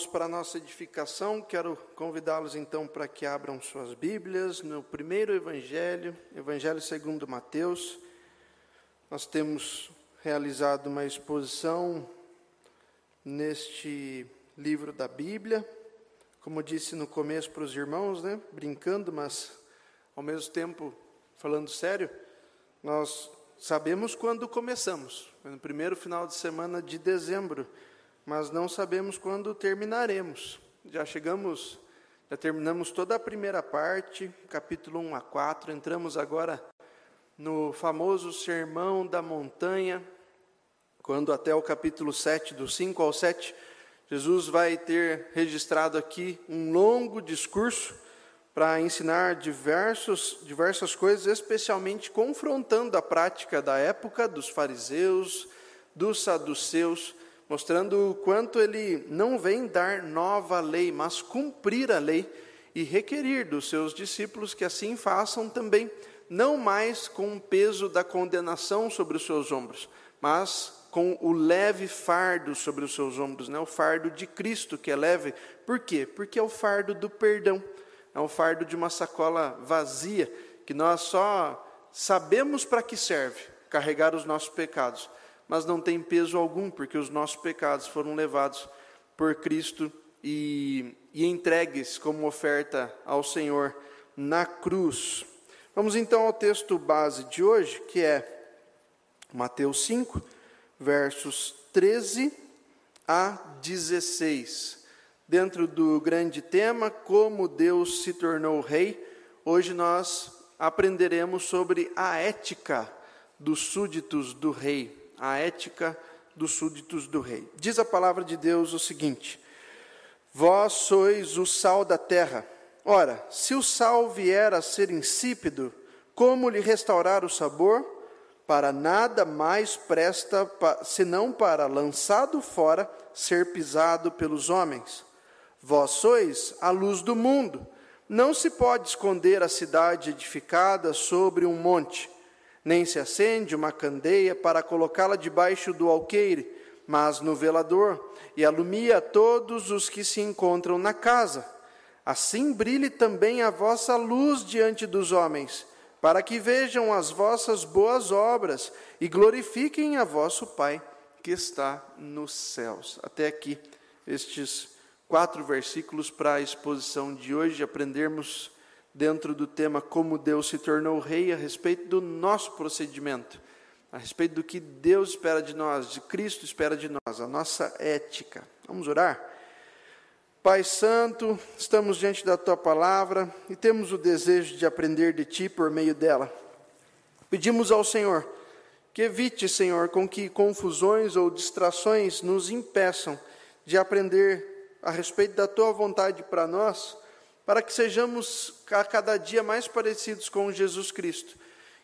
irmãos, para nossa edificação, quero convidá-los então para que abram suas Bíblias no primeiro Evangelho, Evangelho segundo Mateus. Nós temos realizado uma exposição neste livro da Bíblia, como disse no começo para os irmãos, né? Brincando, mas ao mesmo tempo falando sério, nós sabemos quando começamos. No primeiro final de semana de dezembro mas não sabemos quando terminaremos. Já chegamos, já terminamos toda a primeira parte, capítulo 1 a 4, entramos agora no famoso Sermão da Montanha, quando até o capítulo 7, do 5 ao 7, Jesus vai ter registrado aqui um longo discurso para ensinar diversos, diversas coisas, especialmente confrontando a prática da época dos fariseus, dos saduceus, mostrando o quanto ele não vem dar nova lei, mas cumprir a lei e requerir dos seus discípulos que assim façam também, não mais com o peso da condenação sobre os seus ombros, mas com o leve fardo sobre os seus ombros, né? o fardo de Cristo que é leve. Por quê? Porque é o fardo do perdão, é o fardo de uma sacola vazia, que nós só sabemos para que serve carregar os nossos pecados mas não tem peso algum, porque os nossos pecados foram levados por Cristo e, e entregues como oferta ao Senhor na cruz. Vamos então ao texto base de hoje, que é Mateus 5, versos 13 a 16. Dentro do grande tema, como Deus se tornou rei, hoje nós aprenderemos sobre a ética dos súditos do rei a ética dos súditos do rei. Diz a palavra de Deus o seguinte: Vós sois o sal da terra. Ora, se o sal vier a ser insípido, como lhe restaurar o sabor? Para nada mais presta senão para, lançado fora, ser pisado pelos homens. Vós sois a luz do mundo. Não se pode esconder a cidade edificada sobre um monte nem se acende uma candeia para colocá-la debaixo do alqueire, mas no velador, e alumia todos os que se encontram na casa. Assim brilhe também a vossa luz diante dos homens, para que vejam as vossas boas obras e glorifiquem a vosso Pai que está nos céus. Até aqui, estes quatro versículos para a exposição de hoje, aprendermos dentro do tema Como Deus se tornou rei, a respeito do nosso procedimento, a respeito do que Deus espera de nós, de Cristo espera de nós, a nossa ética. Vamos orar? Pai Santo, estamos diante da tua palavra e temos o desejo de aprender de ti por meio dela. Pedimos ao Senhor que evite, Senhor, com que confusões ou distrações nos impeçam de aprender a respeito da tua vontade para nós para que sejamos a cada dia mais parecidos com Jesus Cristo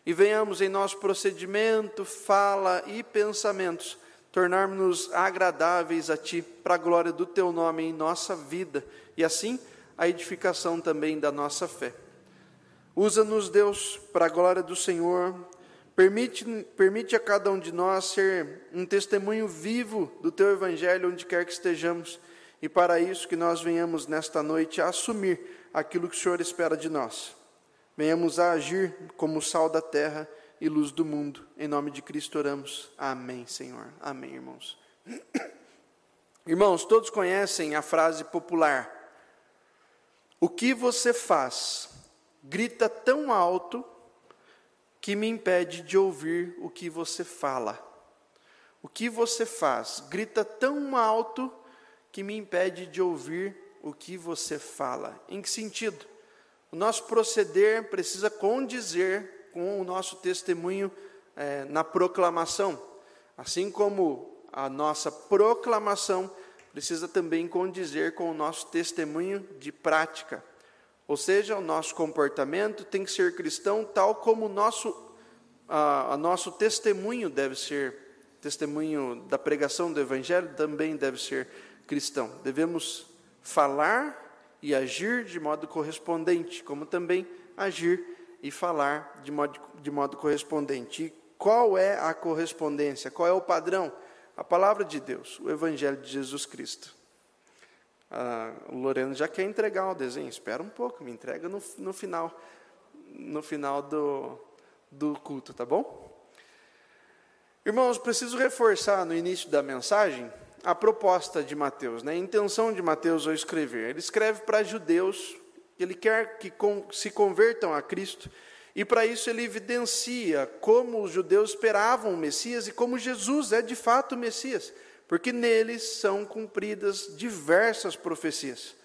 e venhamos em nosso procedimento, fala e pensamentos tornarmos-nos agradáveis a Ti, para a glória do Teu nome em nossa vida e assim a edificação também da nossa fé. Usa-nos, Deus, para a glória do Senhor. Permite, permite a cada um de nós ser um testemunho vivo do Teu Evangelho onde quer que estejamos e para isso que nós venhamos nesta noite a assumir aquilo que o Senhor espera de nós. Venhamos a agir como sal da terra e luz do mundo. Em nome de Cristo oramos. Amém, Senhor. Amém, irmãos. Irmãos, todos conhecem a frase popular: O que você faz grita tão alto que me impede de ouvir o que você fala. O que você faz grita tão alto que me impede de ouvir o que você fala. Em que sentido? O nosso proceder precisa condizer com o nosso testemunho é, na proclamação, assim como a nossa proclamação precisa também condizer com o nosso testemunho de prática. Ou seja, o nosso comportamento tem que ser cristão, tal como o nosso, a, a nosso testemunho deve ser, testemunho da pregação do Evangelho também deve ser cristão. Devemos falar e agir de modo correspondente, como também agir e falar de modo, de modo correspondente. E qual é a correspondência? Qual é o padrão? A palavra de Deus, o Evangelho de Jesus Cristo. Ah, o Loreno já quer entregar o desenho. Espera um pouco, me entrega no, no final, no final do, do culto, tá bom? Irmãos, preciso reforçar no início da mensagem a proposta de Mateus, né? a intenção de Mateus ao escrever. Ele escreve para judeus, ele quer que se convertam a Cristo, e para isso ele evidencia como os judeus esperavam o Messias e como Jesus é de fato o Messias porque neles são cumpridas diversas profecias.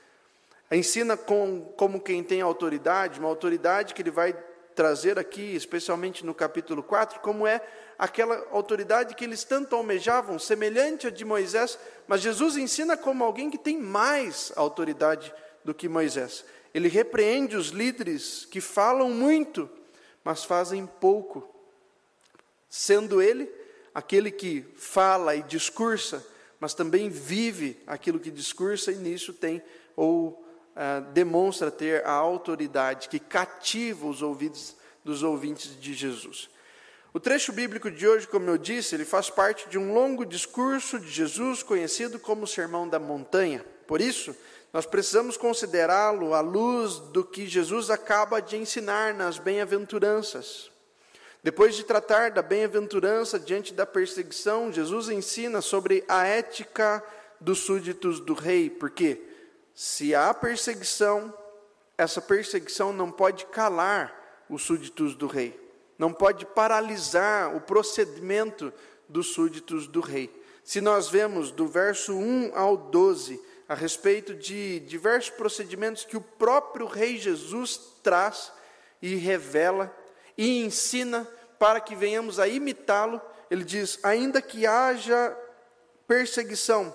Ensina com, como quem tem autoridade, uma autoridade que ele vai trazer aqui, especialmente no capítulo 4, como é aquela autoridade que eles tanto almejavam, semelhante à de Moisés, mas Jesus ensina como alguém que tem mais autoridade do que Moisés. Ele repreende os líderes que falam muito, mas fazem pouco, sendo ele aquele que fala e discursa, mas também vive aquilo que discursa e nisso tem ou ah, demonstra ter a autoridade que cativa os ouvidos dos ouvintes de Jesus. O trecho bíblico de hoje, como eu disse, ele faz parte de um longo discurso de Jesus conhecido como o Sermão da Montanha. Por isso, nós precisamos considerá-lo à luz do que Jesus acaba de ensinar nas bem-aventuranças. Depois de tratar da bem-aventurança diante da perseguição, Jesus ensina sobre a ética dos súditos do rei, porque se há perseguição, essa perseguição não pode calar os súditos do rei, não pode paralisar o procedimento dos súditos do rei. Se nós vemos do verso 1 ao 12 a respeito de diversos procedimentos que o próprio rei Jesus traz e revela, e ensina para que venhamos a imitá-lo. Ele diz: ainda que haja perseguição,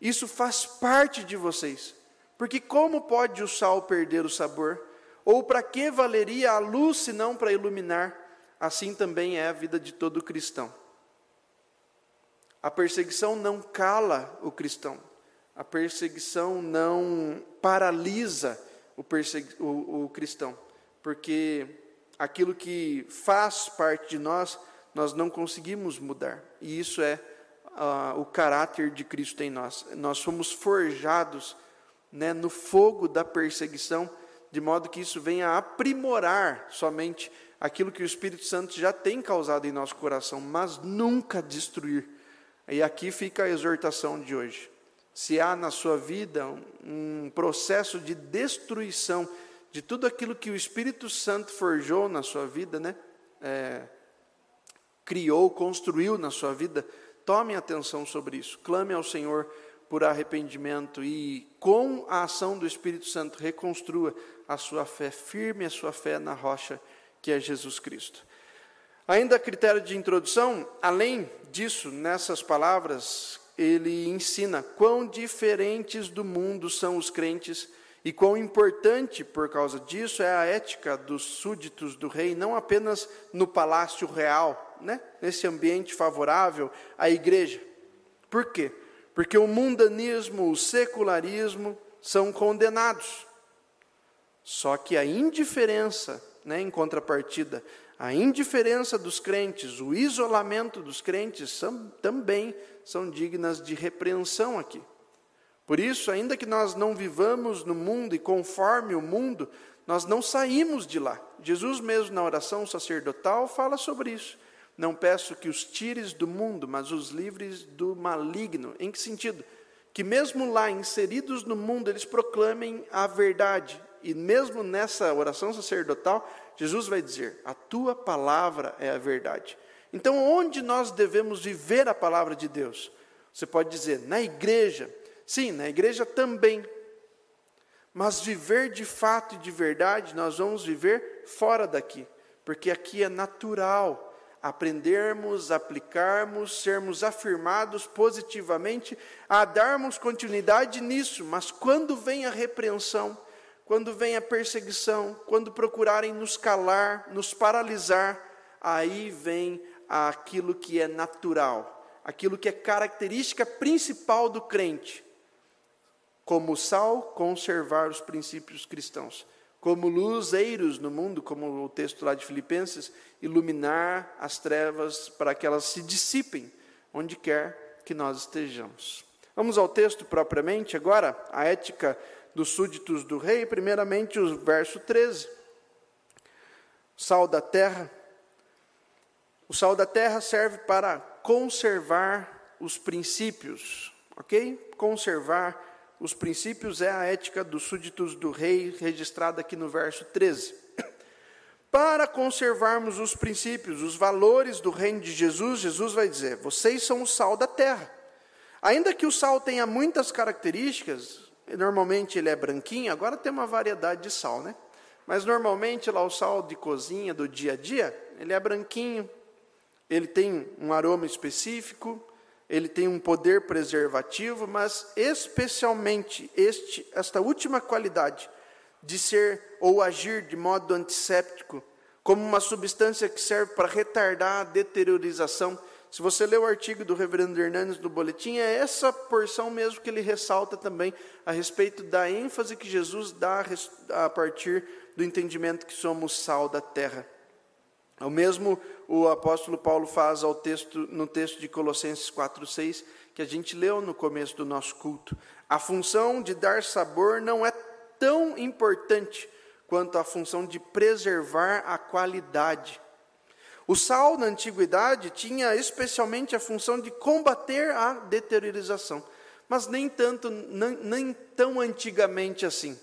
isso faz parte de vocês. Porque como pode o sal perder o sabor? Ou para que valeria a luz se não para iluminar? Assim também é a vida de todo cristão. A perseguição não cala o cristão. A perseguição não paralisa o, o, o cristão. Porque aquilo que faz parte de nós, nós não conseguimos mudar. E isso é uh, o caráter de Cristo em nós. Nós somos forjados né, no fogo da perseguição, de modo que isso venha aprimorar somente aquilo que o Espírito Santo já tem causado em nosso coração, mas nunca destruir. E aqui fica a exortação de hoje. Se há na sua vida um processo de destruição, de tudo aquilo que o Espírito Santo forjou na sua vida, né? É, criou, construiu na sua vida, tome atenção sobre isso. Clame ao Senhor por arrependimento e, com a ação do Espírito Santo, reconstrua a sua fé, firme a sua fé na rocha que é Jesus Cristo. Ainda critério de introdução, além disso, nessas palavras, ele ensina quão diferentes do mundo são os crentes e quão importante, por causa disso, é a ética dos súditos do rei, não apenas no palácio real, né? nesse ambiente favorável à igreja. Por quê? Porque o mundanismo, o secularismo são condenados. Só que a indiferença, né, em contrapartida, a indiferença dos crentes, o isolamento dos crentes são, também são dignas de repreensão aqui. Por isso, ainda que nós não vivamos no mundo e conforme o mundo, nós não saímos de lá. Jesus, mesmo na oração sacerdotal, fala sobre isso. Não peço que os tires do mundo, mas os livres do maligno. Em que sentido? Que mesmo lá, inseridos no mundo, eles proclamem a verdade. E mesmo nessa oração sacerdotal, Jesus vai dizer: A tua palavra é a verdade. Então, onde nós devemos viver a palavra de Deus? Você pode dizer, na igreja, Sim, na igreja também. Mas viver de fato e de verdade, nós vamos viver fora daqui, porque aqui é natural aprendermos, aplicarmos, sermos afirmados positivamente, a darmos continuidade nisso, mas quando vem a repreensão, quando vem a perseguição, quando procurarem nos calar, nos paralisar, aí vem aquilo que é natural, aquilo que é característica principal do crente, como sal, conservar os princípios cristãos. Como luzeiros no mundo, como o texto lá de Filipenses, iluminar as trevas para que elas se dissipem onde quer que nós estejamos. Vamos ao texto propriamente agora, a ética dos súditos do rei, primeiramente o verso 13. Sal da terra. O sal da terra serve para conservar os princípios, ok? Conservar os princípios é a ética dos súditos do rei, registrada aqui no verso 13. Para conservarmos os princípios, os valores do reino de Jesus, Jesus vai dizer: vocês são o sal da terra. Ainda que o sal tenha muitas características, normalmente ele é branquinho, agora tem uma variedade de sal, né? Mas normalmente lá o sal de cozinha do dia a dia, ele é branquinho, ele tem um aroma específico, ele tem um poder preservativo, mas especialmente este, esta última qualidade de ser ou agir de modo antisséptico, como uma substância que serve para retardar a deteriorização. Se você ler o artigo do reverendo Hernandes do boletim, é essa porção mesmo que ele ressalta também a respeito da ênfase que Jesus dá a partir do entendimento que somos sal da terra. O mesmo o apóstolo Paulo faz ao texto, no texto de Colossenses 4,6, que a gente leu no começo do nosso culto. A função de dar sabor não é tão importante quanto a função de preservar a qualidade. O sal, na antiguidade, tinha especialmente a função de combater a deteriorização, mas nem tanto, nem, nem tão antigamente assim.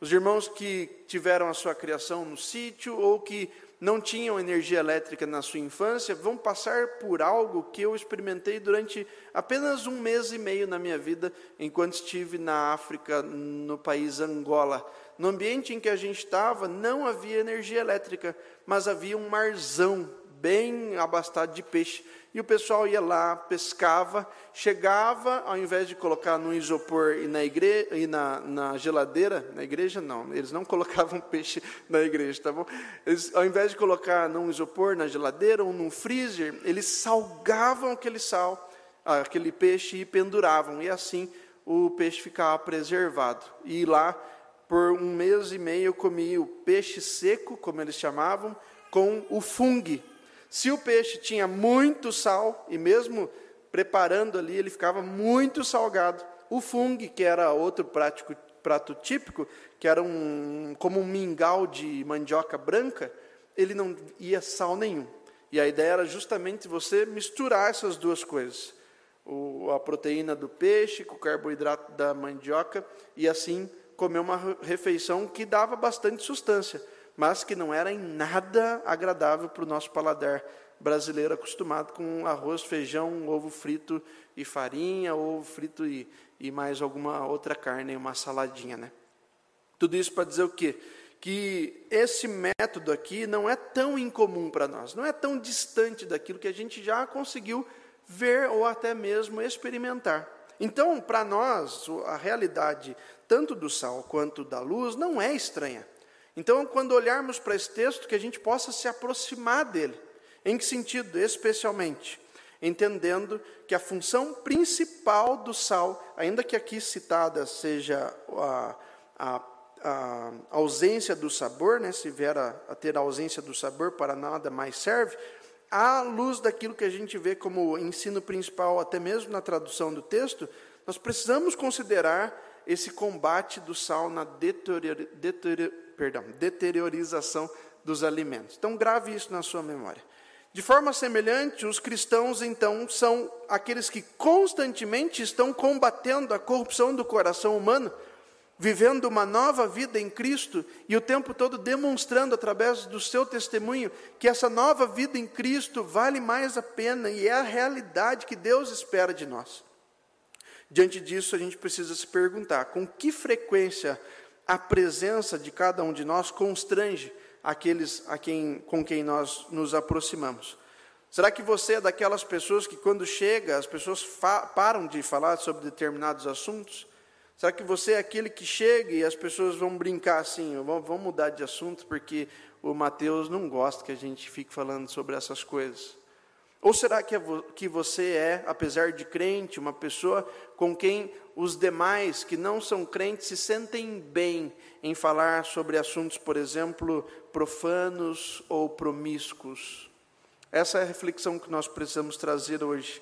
Os irmãos que tiveram a sua criação no sítio ou que não tinham energia elétrica na sua infância vão passar por algo que eu experimentei durante apenas um mês e meio na minha vida, enquanto estive na África, no país Angola. No ambiente em que a gente estava, não havia energia elétrica, mas havia um marzão bem abastado de peixe. E o pessoal ia lá, pescava, chegava, ao invés de colocar no isopor e na, igre... e na, na geladeira, na igreja não, eles não colocavam peixe na igreja, tá bom? Eles, ao invés de colocar num isopor, na geladeira ou num freezer, eles salgavam aquele sal, aquele peixe e penduravam. E assim o peixe ficava preservado. E lá, por um mês e meio, eu comi o peixe seco, como eles chamavam, com o fungo, se o peixe tinha muito sal, e mesmo preparando ali, ele ficava muito salgado, o fungo, que era outro prático, prato típico, que era um, como um mingau de mandioca branca, ele não ia sal nenhum. E a ideia era justamente você misturar essas duas coisas. O, a proteína do peixe com o carboidrato da mandioca, e assim comer uma refeição que dava bastante sustância mas que não era em nada agradável para o nosso paladar brasileiro acostumado com arroz, feijão, ovo frito e farinha, ovo frito e, e mais alguma outra carne, uma saladinha, né? Tudo isso para dizer o quê? Que esse método aqui não é tão incomum para nós, não é tão distante daquilo que a gente já conseguiu ver ou até mesmo experimentar. Então, para nós, a realidade tanto do sal quanto da luz não é estranha. Então, quando olharmos para esse texto, que a gente possa se aproximar dele. Em que sentido? Especialmente, entendendo que a função principal do sal, ainda que aqui citada seja a, a, a ausência do sabor, né, se vier a, a ter a ausência do sabor, para nada mais serve, à luz daquilo que a gente vê como ensino principal, até mesmo na tradução do texto, nós precisamos considerar esse combate do sal na deterior, deterior, perdão, deteriorização dos alimentos. Então, grave isso na sua memória. De forma semelhante, os cristãos, então, são aqueles que constantemente estão combatendo a corrupção do coração humano, vivendo uma nova vida em Cristo e o tempo todo demonstrando através do seu testemunho que essa nova vida em Cristo vale mais a pena e é a realidade que Deus espera de nós. Diante disso, a gente precisa se perguntar com que frequência a presença de cada um de nós constrange aqueles a quem, com quem nós nos aproximamos. Será que você é daquelas pessoas que, quando chega, as pessoas param de falar sobre determinados assuntos? Será que você é aquele que chega e as pessoas vão brincar assim, vão, mudar de assunto porque o Mateus não gosta que a gente fique falando sobre essas coisas? Ou será que, é que você é, apesar de crente, uma pessoa com quem os demais que não são crentes se sentem bem em falar sobre assuntos, por exemplo, profanos ou promíscuos? Essa é a reflexão que nós precisamos trazer hoje.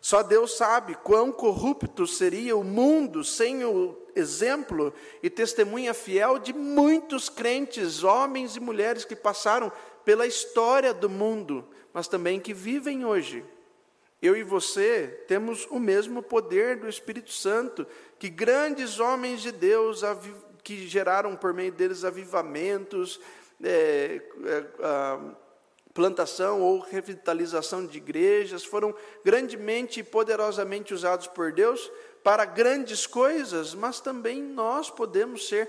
Só Deus sabe quão corrupto seria o mundo sem o exemplo e testemunha fiel de muitos crentes, homens e mulheres que passaram pela história do mundo, mas também que vivem hoje. Eu e você temos o mesmo poder do Espírito Santo que grandes homens de Deus que geraram por meio deles avivamentos, é, é, plantação ou revitalização de igrejas, foram grandemente e poderosamente usados por Deus para grandes coisas, mas também nós podemos ser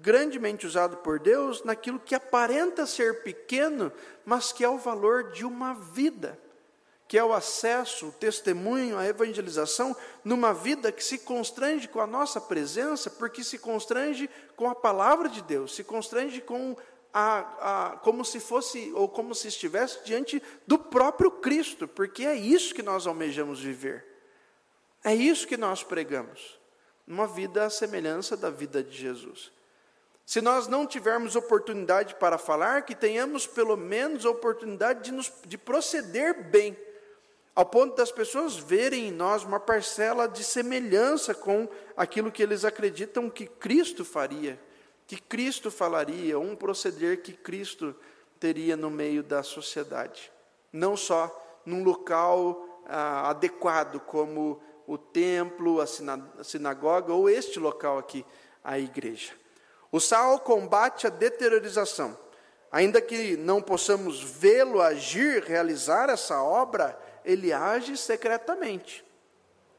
grandemente usados por Deus naquilo que aparenta ser pequeno, mas que é o valor de uma vida que é o acesso, o testemunho, a evangelização, numa vida que se constrange com a nossa presença, porque se constrange com a palavra de Deus, se constrange com a, a, como se fosse, ou como se estivesse diante do próprio Cristo, porque é isso que nós almejamos viver, é isso que nós pregamos, uma vida à semelhança da vida de Jesus. Se nós não tivermos oportunidade para falar, que tenhamos pelo menos a oportunidade de, nos, de proceder bem ao ponto das pessoas verem em nós uma parcela de semelhança com aquilo que eles acreditam que Cristo faria, que Cristo falaria, um proceder que Cristo teria no meio da sociedade. Não só num local ah, adequado como o templo, a sinagoga ou este local aqui, a igreja. O sal combate a deteriorização. Ainda que não possamos vê-lo agir, realizar essa obra, ele age secretamente.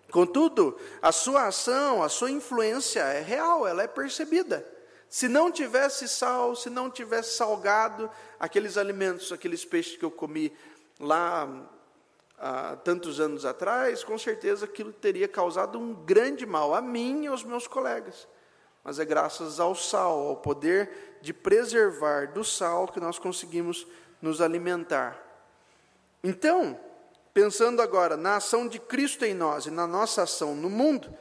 Contudo, a sua ação, a sua influência é real, ela é percebida. Se não tivesse sal, se não tivesse salgado aqueles alimentos, aqueles peixes que eu comi lá há tantos anos atrás, com certeza aquilo teria causado um grande mal a mim e aos meus colegas. Mas é graças ao sal, ao poder de preservar do sal que nós conseguimos nos alimentar. Então, Pensando agora na ação de Cristo em nós e na nossa ação no mundo,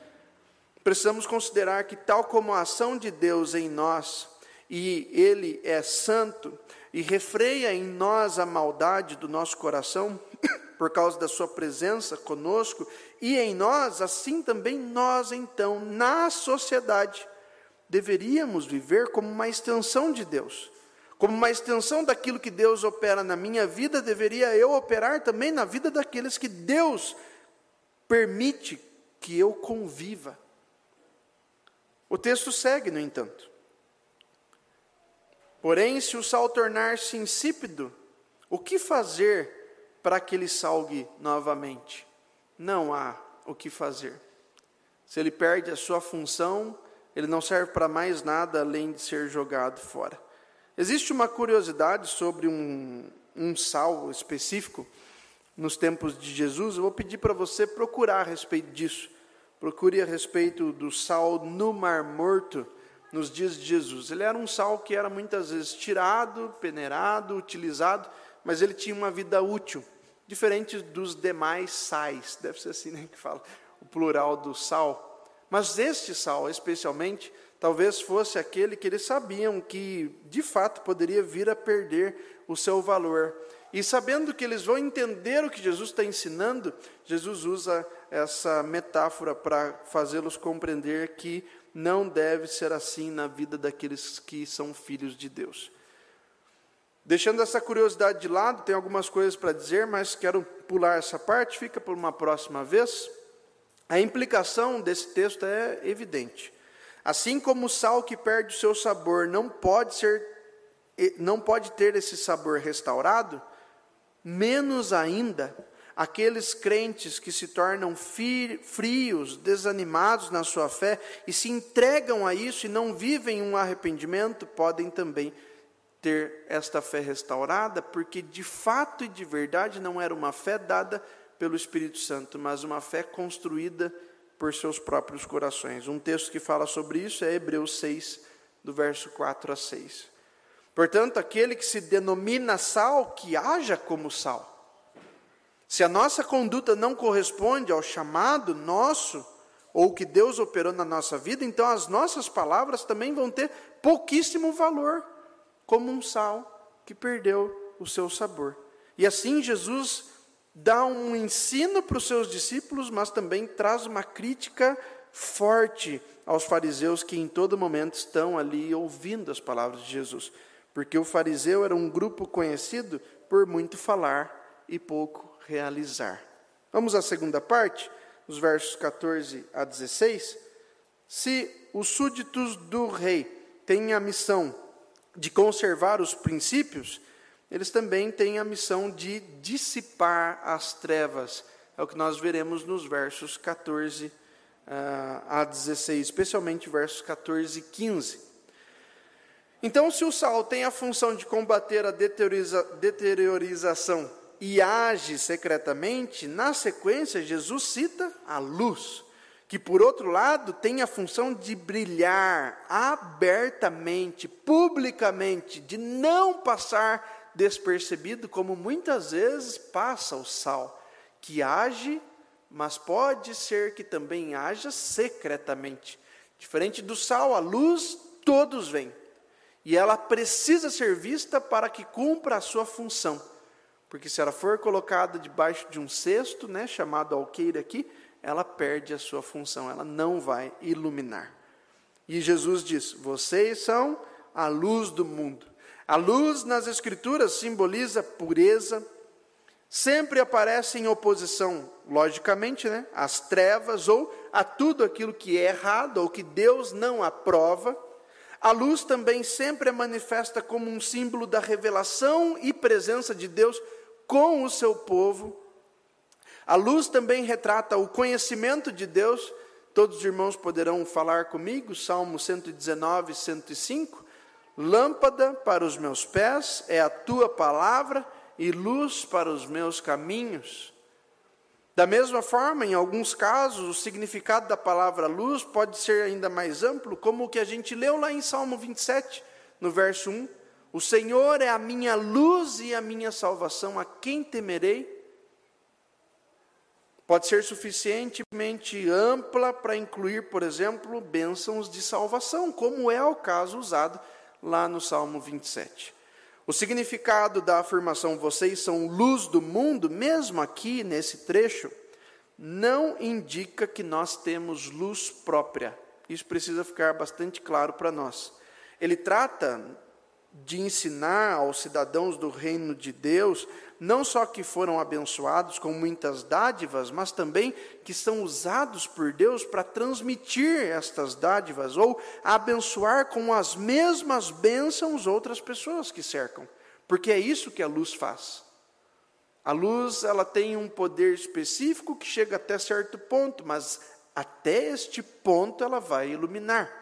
precisamos considerar que, tal como a ação de Deus em nós, e Ele é santo, e refreia em nós a maldade do nosso coração, por causa da Sua presença conosco, e em nós, assim também nós, então, na sociedade, deveríamos viver como uma extensão de Deus como uma extensão daquilo que Deus opera na minha vida, deveria eu operar também na vida daqueles que Deus permite que eu conviva. O texto segue, no entanto. Porém, se o sal tornar-se insípido, o que fazer para que ele salgue novamente? Não há o que fazer. Se ele perde a sua função, ele não serve para mais nada além de ser jogado fora. Existe uma curiosidade sobre um, um sal específico nos tempos de Jesus. Eu vou pedir para você procurar a respeito disso. Procure a respeito do sal no Mar Morto nos dias de Jesus. Ele era um sal que era muitas vezes tirado, peneirado, utilizado, mas ele tinha uma vida útil, diferente dos demais sais. Deve ser assim né, que fala o plural do sal. Mas este sal, especialmente, talvez fosse aquele que eles sabiam que de fato poderia vir a perder o seu valor. E sabendo que eles vão entender o que Jesus está ensinando, Jesus usa essa metáfora para fazê-los compreender que não deve ser assim na vida daqueles que são filhos de Deus. Deixando essa curiosidade de lado, tem algumas coisas para dizer, mas quero pular essa parte, fica por uma próxima vez. A implicação desse texto é evidente. Assim como o sal que perde o seu sabor não pode ser não pode ter esse sabor restaurado, menos ainda aqueles crentes que se tornam frios, desanimados na sua fé e se entregam a isso e não vivem um arrependimento, podem também ter esta fé restaurada, porque de fato e de verdade não era uma fé dada pelo Espírito Santo, mas uma fé construída por seus próprios corações. Um texto que fala sobre isso é Hebreus 6, do verso 4 a 6. Portanto, aquele que se denomina sal, que haja como sal. Se a nossa conduta não corresponde ao chamado nosso, ou que Deus operou na nossa vida, então as nossas palavras também vão ter pouquíssimo valor, como um sal que perdeu o seu sabor. E assim Jesus dá um ensino para os seus discípulos, mas também traz uma crítica forte aos fariseus que em todo momento estão ali ouvindo as palavras de Jesus. Porque o fariseu era um grupo conhecido por muito falar e pouco realizar. Vamos à segunda parte, os versos 14 a 16. Se os súditos do rei têm a missão de conservar os princípios, eles também têm a missão de dissipar as trevas. É o que nós veremos nos versos 14 uh, ah, a 16, especialmente versos 14 e 15. Então, se o sal tem a função de combater a deterioriza deteriorização e age secretamente, na sequência, Jesus cita a luz, que, por outro lado, tem a função de brilhar abertamente, publicamente, de não passar despercebido, como muitas vezes passa o sal, que age, mas pode ser que também haja secretamente. Diferente do sal, a luz todos veem. E ela precisa ser vista para que cumpra a sua função. Porque se ela for colocada debaixo de um cesto, né, chamado alqueire aqui, ela perde a sua função, ela não vai iluminar. E Jesus diz: Vocês são a luz do mundo. A luz nas Escrituras simboliza pureza, sempre aparece em oposição, logicamente, né, às trevas ou a tudo aquilo que é errado ou que Deus não aprova. A luz também sempre é manifesta como um símbolo da revelação e presença de Deus com o seu povo. A luz também retrata o conhecimento de Deus. Todos os irmãos poderão falar comigo, Salmo 119, 105. Lâmpada para os meus pés é a tua palavra e luz para os meus caminhos. Da mesma forma, em alguns casos, o significado da palavra luz pode ser ainda mais amplo, como o que a gente leu lá em Salmo 27, no verso 1. O Senhor é a minha luz e a minha salvação, a quem temerei? Pode ser suficientemente ampla para incluir, por exemplo, bênçãos de salvação, como é o caso usado lá no Salmo 27. O significado da afirmação vocês são luz do mundo, mesmo aqui nesse trecho, não indica que nós temos luz própria. Isso precisa ficar bastante claro para nós. Ele trata de ensinar aos cidadãos do reino de Deus, não só que foram abençoados com muitas dádivas, mas também que são usados por Deus para transmitir estas dádivas ou abençoar com as mesmas bênçãos outras pessoas que cercam, porque é isso que a luz faz. A luz, ela tem um poder específico que chega até certo ponto, mas até este ponto ela vai iluminar.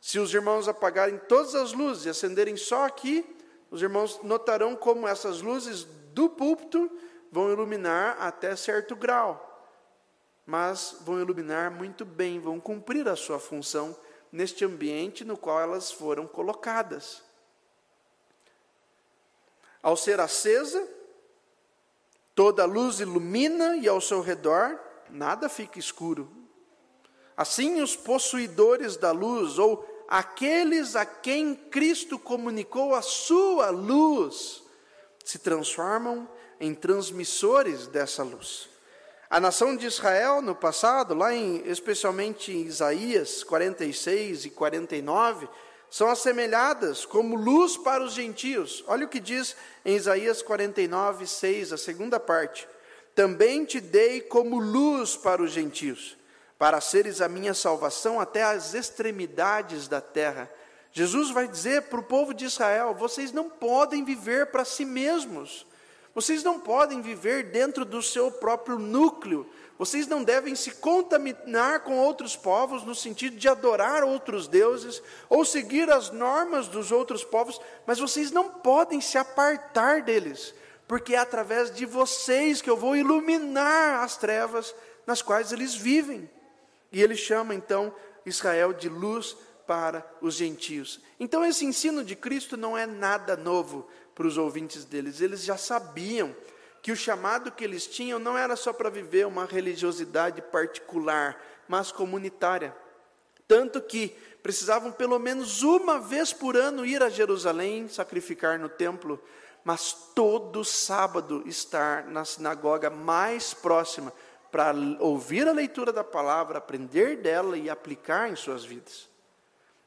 Se os irmãos apagarem todas as luzes e acenderem só aqui, os irmãos notarão como essas luzes do púlpito vão iluminar até certo grau, mas vão iluminar muito bem, vão cumprir a sua função neste ambiente no qual elas foram colocadas. Ao ser acesa, toda a luz ilumina e ao seu redor nada fica escuro, Assim, os possuidores da luz, ou aqueles a quem Cristo comunicou a sua luz, se transformam em transmissores dessa luz. A nação de Israel, no passado, lá em, especialmente em Isaías 46 e 49, são assemelhadas como luz para os gentios. Olha o que diz em Isaías 49, 6, a segunda parte. Também te dei como luz para os gentios para seres a minha salvação até as extremidades da terra. Jesus vai dizer para o povo de Israel: vocês não podem viver para si mesmos, vocês não podem viver dentro do seu próprio núcleo, vocês não devem se contaminar com outros povos no sentido de adorar outros deuses ou seguir as normas dos outros povos, mas vocês não podem se apartar deles, porque é através de vocês que eu vou iluminar as trevas nas quais eles vivem. E ele chama então Israel de luz para os gentios. Então esse ensino de Cristo não é nada novo para os ouvintes deles. Eles já sabiam que o chamado que eles tinham não era só para viver uma religiosidade particular, mas comunitária. Tanto que precisavam pelo menos uma vez por ano ir a Jerusalém, sacrificar no templo, mas todo sábado estar na sinagoga mais próxima para ouvir a leitura da palavra, aprender dela e aplicar em suas vidas.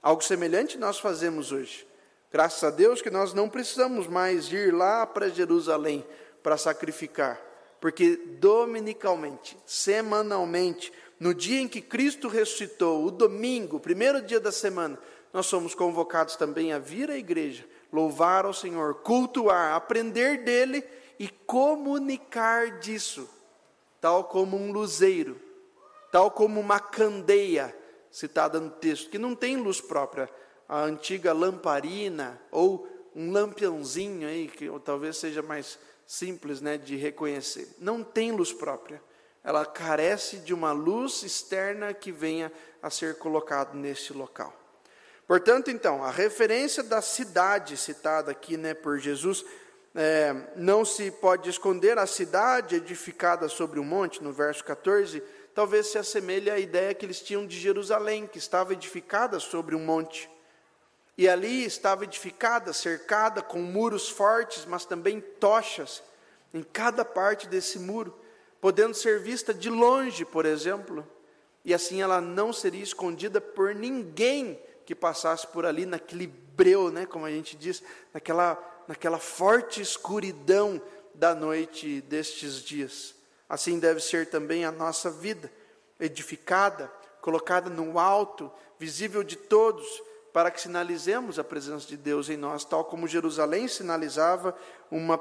Algo semelhante nós fazemos hoje. Graças a Deus que nós não precisamos mais ir lá para Jerusalém para sacrificar, porque dominicalmente, semanalmente, no dia em que Cristo ressuscitou, o domingo, primeiro dia da semana, nós somos convocados também a vir à igreja, louvar ao Senhor, cultuar, aprender dele e comunicar disso tal como um luzeiro, tal como uma candeia, citada no texto, que não tem luz própria, a antiga lamparina ou um lampiãozinho aí, que talvez seja mais simples né, de reconhecer. Não tem luz própria. Ela carece de uma luz externa que venha a ser colocado neste local. Portanto, então, a referência da cidade citada aqui né, por Jesus é, não se pode esconder a cidade edificada sobre o um monte, no verso 14, talvez se assemelhe à ideia que eles tinham de Jerusalém, que estava edificada sobre um monte. E ali estava edificada, cercada com muros fortes, mas também tochas em cada parte desse muro, podendo ser vista de longe, por exemplo. E assim ela não seria escondida por ninguém que passasse por ali naquele breu, né, como a gente diz, naquela naquela forte escuridão da noite destes dias. Assim deve ser também a nossa vida, edificada, colocada no alto, visível de todos, para que sinalizemos a presença de Deus em nós, tal como Jerusalém sinalizava uma,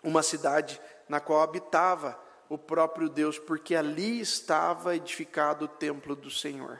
uma cidade na qual habitava o próprio Deus, porque ali estava edificado o templo do Senhor.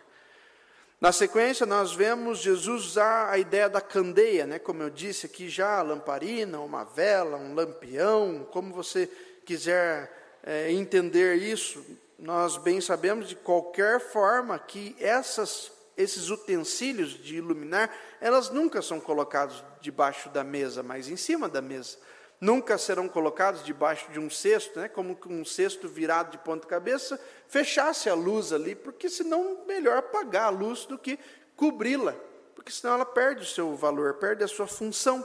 Na sequência, nós vemos Jesus usar a ideia da candeia, né? como eu disse aqui já, lamparina, uma vela, um lampião, como você quiser é, entender isso. Nós bem sabemos de qualquer forma que essas, esses utensílios de iluminar, elas nunca são colocados debaixo da mesa, mas em cima da mesa nunca serão colocados debaixo de um cesto, né, como um cesto virado de ponta cabeça, fechasse a luz ali, porque senão melhor apagar a luz do que cobri-la, porque senão ela perde o seu valor, perde a sua função.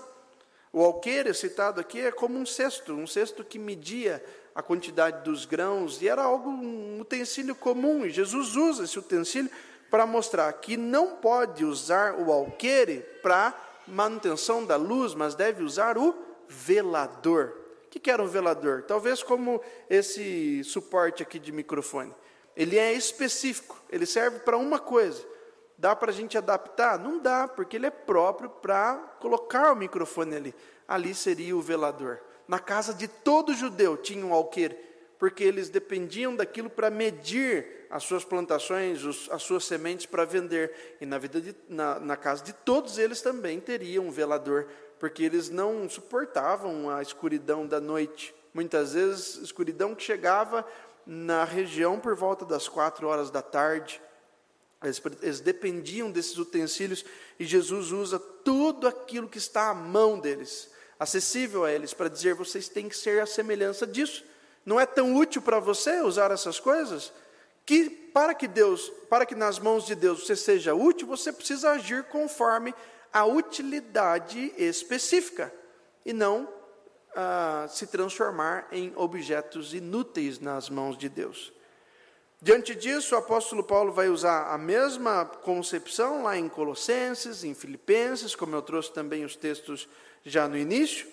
O alqueire citado aqui é como um cesto, um cesto que media a quantidade dos grãos, e era algo, um utensílio comum, e Jesus usa esse utensílio para mostrar que não pode usar o alqueire para manutenção da luz, mas deve usar o velador. O que era um velador? Talvez como esse suporte aqui de microfone. Ele é específico, ele serve para uma coisa. Dá para a gente adaptar? Não dá, porque ele é próprio para colocar o microfone ali. Ali seria o velador. Na casa de todo judeu tinha um alqueire, porque eles dependiam daquilo para medir as suas plantações, os, as suas sementes para vender. E na, vida de, na, na casa de todos eles também teria um velador porque eles não suportavam a escuridão da noite. Muitas vezes, escuridão que chegava na região por volta das quatro horas da tarde. Eles, eles, dependiam desses utensílios e Jesus usa tudo aquilo que está à mão deles, acessível a eles, para dizer: vocês têm que ser a semelhança disso. Não é tão útil para você usar essas coisas? Que para que Deus, para que nas mãos de Deus você seja útil, você precisa agir conforme a utilidade específica e não ah, se transformar em objetos inúteis nas mãos de Deus. Diante disso, o apóstolo Paulo vai usar a mesma concepção lá em Colossenses, em Filipenses, como eu trouxe também os textos já no início,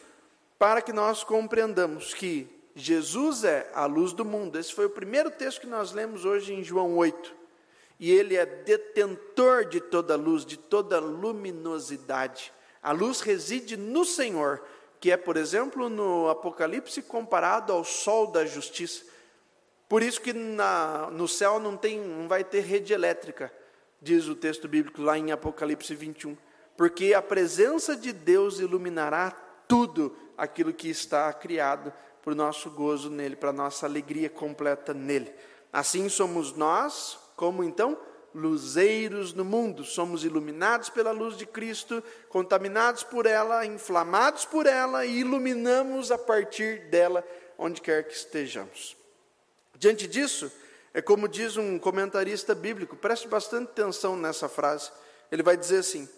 para que nós compreendamos que Jesus é a luz do mundo. Esse foi o primeiro texto que nós lemos hoje em João 8 e ele é detentor de toda luz, de toda luminosidade. A luz reside no Senhor, que é, por exemplo, no Apocalipse comparado ao sol da justiça. Por isso que na, no céu não, tem, não vai ter rede elétrica, diz o texto bíblico lá em Apocalipse 21. Porque a presença de Deus iluminará tudo aquilo que está criado para o nosso gozo nele, para a nossa alegria completa nele. Assim somos nós, como então? Luzeiros no mundo. Somos iluminados pela luz de Cristo, contaminados por ela, inflamados por ela e iluminamos a partir dela, onde quer que estejamos. Diante disso, é como diz um comentarista bíblico, preste bastante atenção nessa frase. Ele vai dizer assim: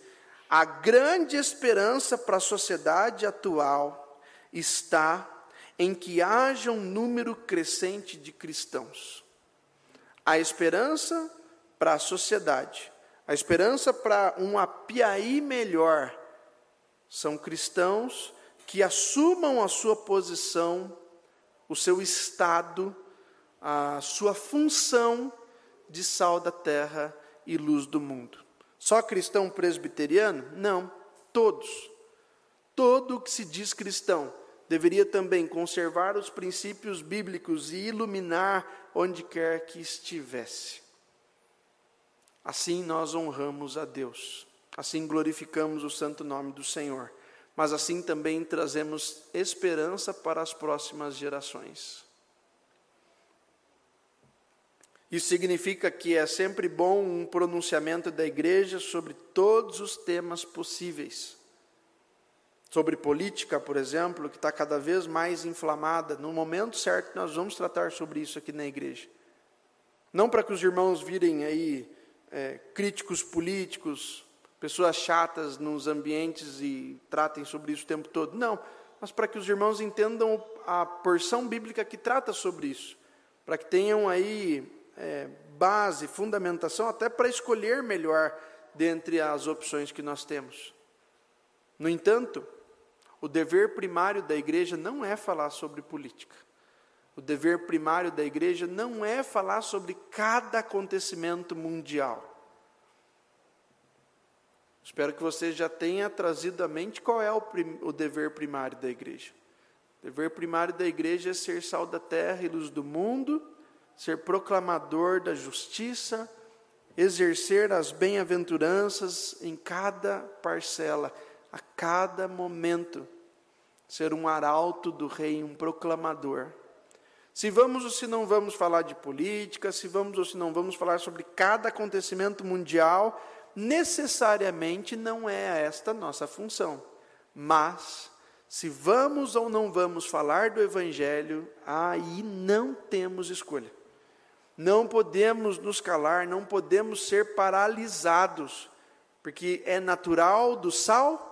a grande esperança para a sociedade atual está em que haja um número crescente de cristãos. A esperança para a sociedade, a esperança para um apiaí melhor, são cristãos que assumam a sua posição, o seu estado, a sua função de sal da terra e luz do mundo. Só cristão presbiteriano? Não, todos. Todo que se diz cristão deveria também conservar os princípios bíblicos e iluminar onde quer que estivesse. Assim nós honramos a Deus, assim glorificamos o santo nome do Senhor, mas assim também trazemos esperança para as próximas gerações. Isso significa que é sempre bom um pronunciamento da igreja sobre todos os temas possíveis. Sobre política, por exemplo, que está cada vez mais inflamada. No momento certo, nós vamos tratar sobre isso aqui na igreja. Não para que os irmãos virem aí é, críticos políticos, pessoas chatas nos ambientes e tratem sobre isso o tempo todo. Não, mas para que os irmãos entendam a porção bíblica que trata sobre isso. Para que tenham aí é, base, fundamentação, até para escolher melhor dentre as opções que nós temos. No entanto, o dever primário da igreja não é falar sobre política. O dever primário da igreja não é falar sobre cada acontecimento mundial. Espero que você já tenha trazido à mente qual é o, prim, o dever primário da igreja. O dever primário da igreja é ser sal da terra e luz do mundo ser proclamador da justiça, exercer as bem-aventuranças em cada parcela, a cada momento, ser um arauto do rei, um proclamador. Se vamos ou se não vamos falar de política, se vamos ou se não vamos falar sobre cada acontecimento mundial, necessariamente não é esta nossa função. Mas, se vamos ou não vamos falar do Evangelho, aí não temos escolha. Não podemos nos calar, não podemos ser paralisados, porque é natural do sal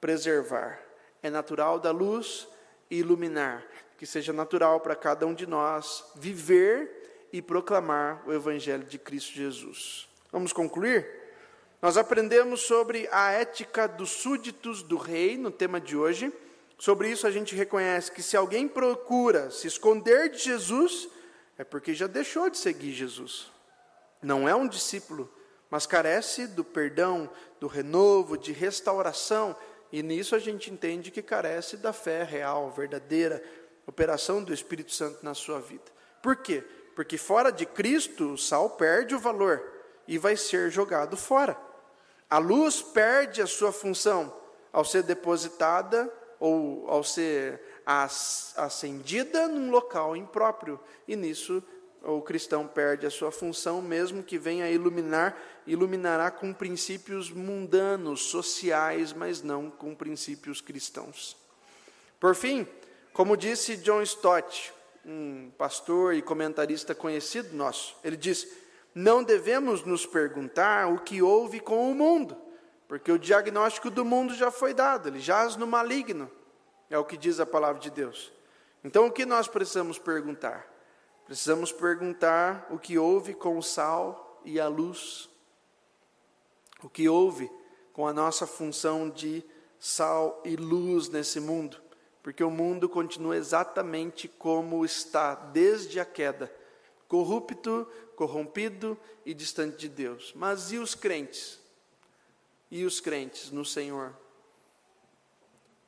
preservar, é natural da luz iluminar, que seja natural para cada um de nós viver e proclamar o Evangelho de Cristo Jesus. Vamos concluir? Nós aprendemos sobre a ética dos súditos do rei no tema de hoje. Sobre isso, a gente reconhece que se alguém procura se esconder de Jesus, é porque já deixou de seguir Jesus. Não é um discípulo, mas carece do perdão, do renovo, de restauração, e nisso a gente entende que carece da fé real, verdadeira, operação do Espírito Santo na sua vida. Por quê? Porque fora de Cristo, o sal perde o valor e vai ser jogado fora. A luz perde a sua função ao ser depositada ou ao ser acendida num local impróprio, e nisso o cristão perde a sua função, mesmo que venha iluminar, iluminará com princípios mundanos, sociais, mas não com princípios cristãos. Por fim, como disse John Stott, um pastor e comentarista conhecido nosso, ele diz: Não devemos nos perguntar o que houve com o mundo, porque o diagnóstico do mundo já foi dado, ele jaz no maligno. É o que diz a palavra de Deus. Então, o que nós precisamos perguntar? Precisamos perguntar o que houve com o sal e a luz. O que houve com a nossa função de sal e luz nesse mundo. Porque o mundo continua exatamente como está desde a queda corrupto, corrompido e distante de Deus. Mas e os crentes? E os crentes no Senhor?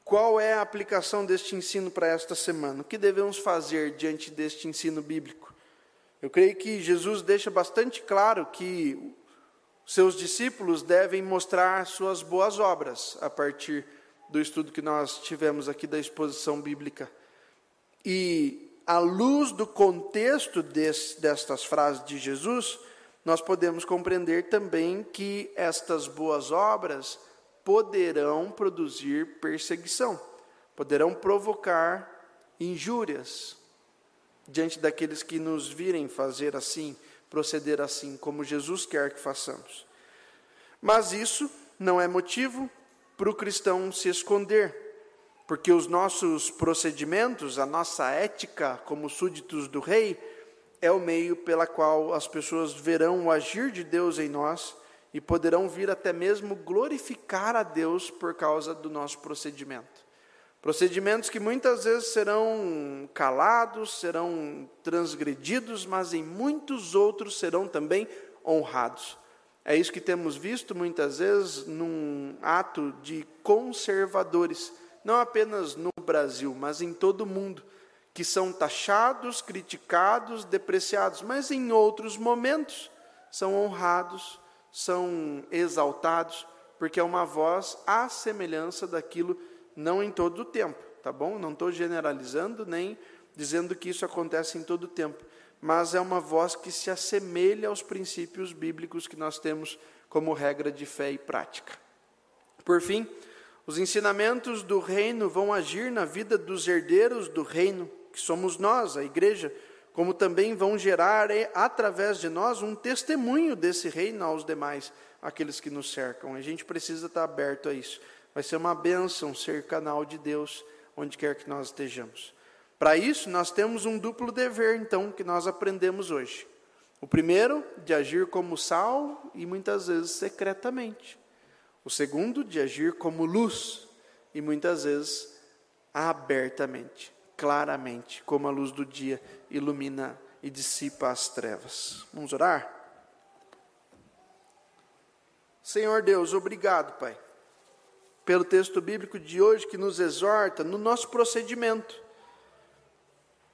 Qual é a aplicação deste ensino para esta semana? O que devemos fazer diante deste ensino bíblico? Eu creio que Jesus deixa bastante claro que seus discípulos devem mostrar suas boas obras a partir do estudo que nós tivemos aqui da exposição bíblica. E, à luz do contexto desse, destas frases de Jesus, nós podemos compreender também que estas boas obras poderão produzir perseguição, poderão provocar injúrias diante daqueles que nos virem fazer assim, proceder assim, como Jesus quer que façamos. Mas isso não é motivo para o cristão se esconder. porque os nossos procedimentos, a nossa ética como súditos do rei, é o meio pela qual as pessoas verão o agir de Deus em nós e poderão vir até mesmo glorificar a Deus por causa do nosso procedimento. Procedimentos que muitas vezes serão calados, serão transgredidos, mas em muitos outros serão também honrados. É isso que temos visto muitas vezes num ato de conservadores, não apenas no Brasil, mas em todo o mundo, que são taxados, criticados, depreciados, mas em outros momentos são honrados, são exaltados, porque é uma voz à semelhança daquilo não em todo o tempo, tá bom? Não estou generalizando nem dizendo que isso acontece em todo o tempo, mas é uma voz que se assemelha aos princípios bíblicos que nós temos como regra de fé e prática. Por fim, os ensinamentos do reino vão agir na vida dos herdeiros do reino, que somos nós, a igreja, como também vão gerar é, através de nós um testemunho desse reino aos demais, aqueles que nos cercam. A gente precisa estar aberto a isso. Vai ser uma bênção ser canal de Deus onde quer que nós estejamos. Para isso, nós temos um duplo dever, então, que nós aprendemos hoje. O primeiro, de agir como sal e muitas vezes secretamente. O segundo, de agir como luz e muitas vezes abertamente, claramente, como a luz do dia ilumina e dissipa as trevas. Vamos orar? Senhor Deus, obrigado, Pai pelo texto bíblico de hoje que nos exorta no nosso procedimento,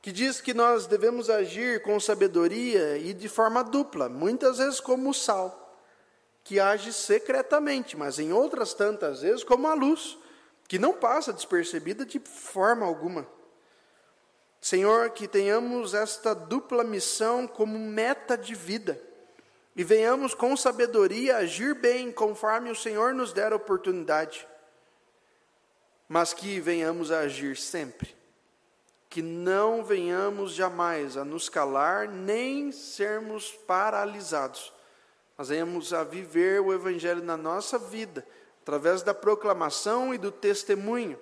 que diz que nós devemos agir com sabedoria e de forma dupla, muitas vezes como o sal, que age secretamente, mas em outras tantas vezes como a luz, que não passa despercebida de forma alguma. Senhor, que tenhamos esta dupla missão como meta de vida e venhamos com sabedoria agir bem conforme o Senhor nos der a oportunidade mas que venhamos a agir sempre, que não venhamos jamais a nos calar nem sermos paralisados, mas venhamos a viver o Evangelho na nossa vida, através da proclamação e do testemunho,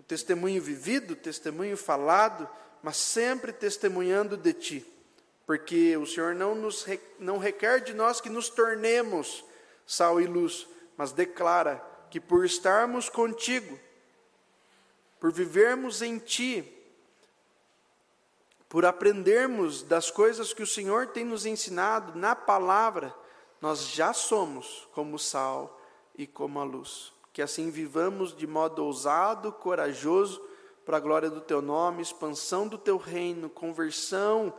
o testemunho vivido, o testemunho falado, mas sempre testemunhando de Ti, porque o Senhor não, nos, não requer de nós que nos tornemos sal e luz, mas declara que por estarmos contigo, por vivermos em Ti, por aprendermos das coisas que o Senhor tem nos ensinado na palavra, nós já somos como sal e como a luz. Que assim vivamos de modo ousado, corajoso, para a glória do Teu nome, expansão do Teu reino, conversão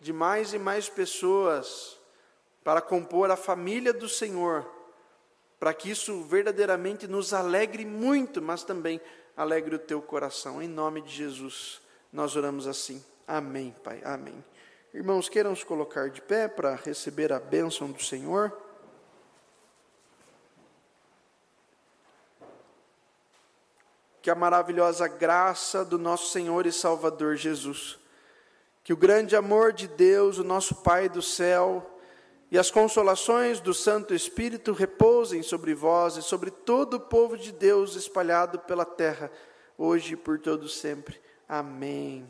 de mais e mais pessoas, para compor a família do Senhor, para que isso verdadeiramente nos alegre muito, mas também alegre o teu coração. Em nome de Jesus, nós oramos assim. Amém, Pai. Amém. Irmãos, queiram se colocar de pé para receber a bênção do Senhor. Que a maravilhosa graça do nosso Senhor e Salvador Jesus, que o grande amor de Deus, o nosso Pai do céu, e as consolações do Santo Espírito repousem sobre vós e sobre todo o povo de Deus espalhado pela terra, hoje e por todo sempre. Amém.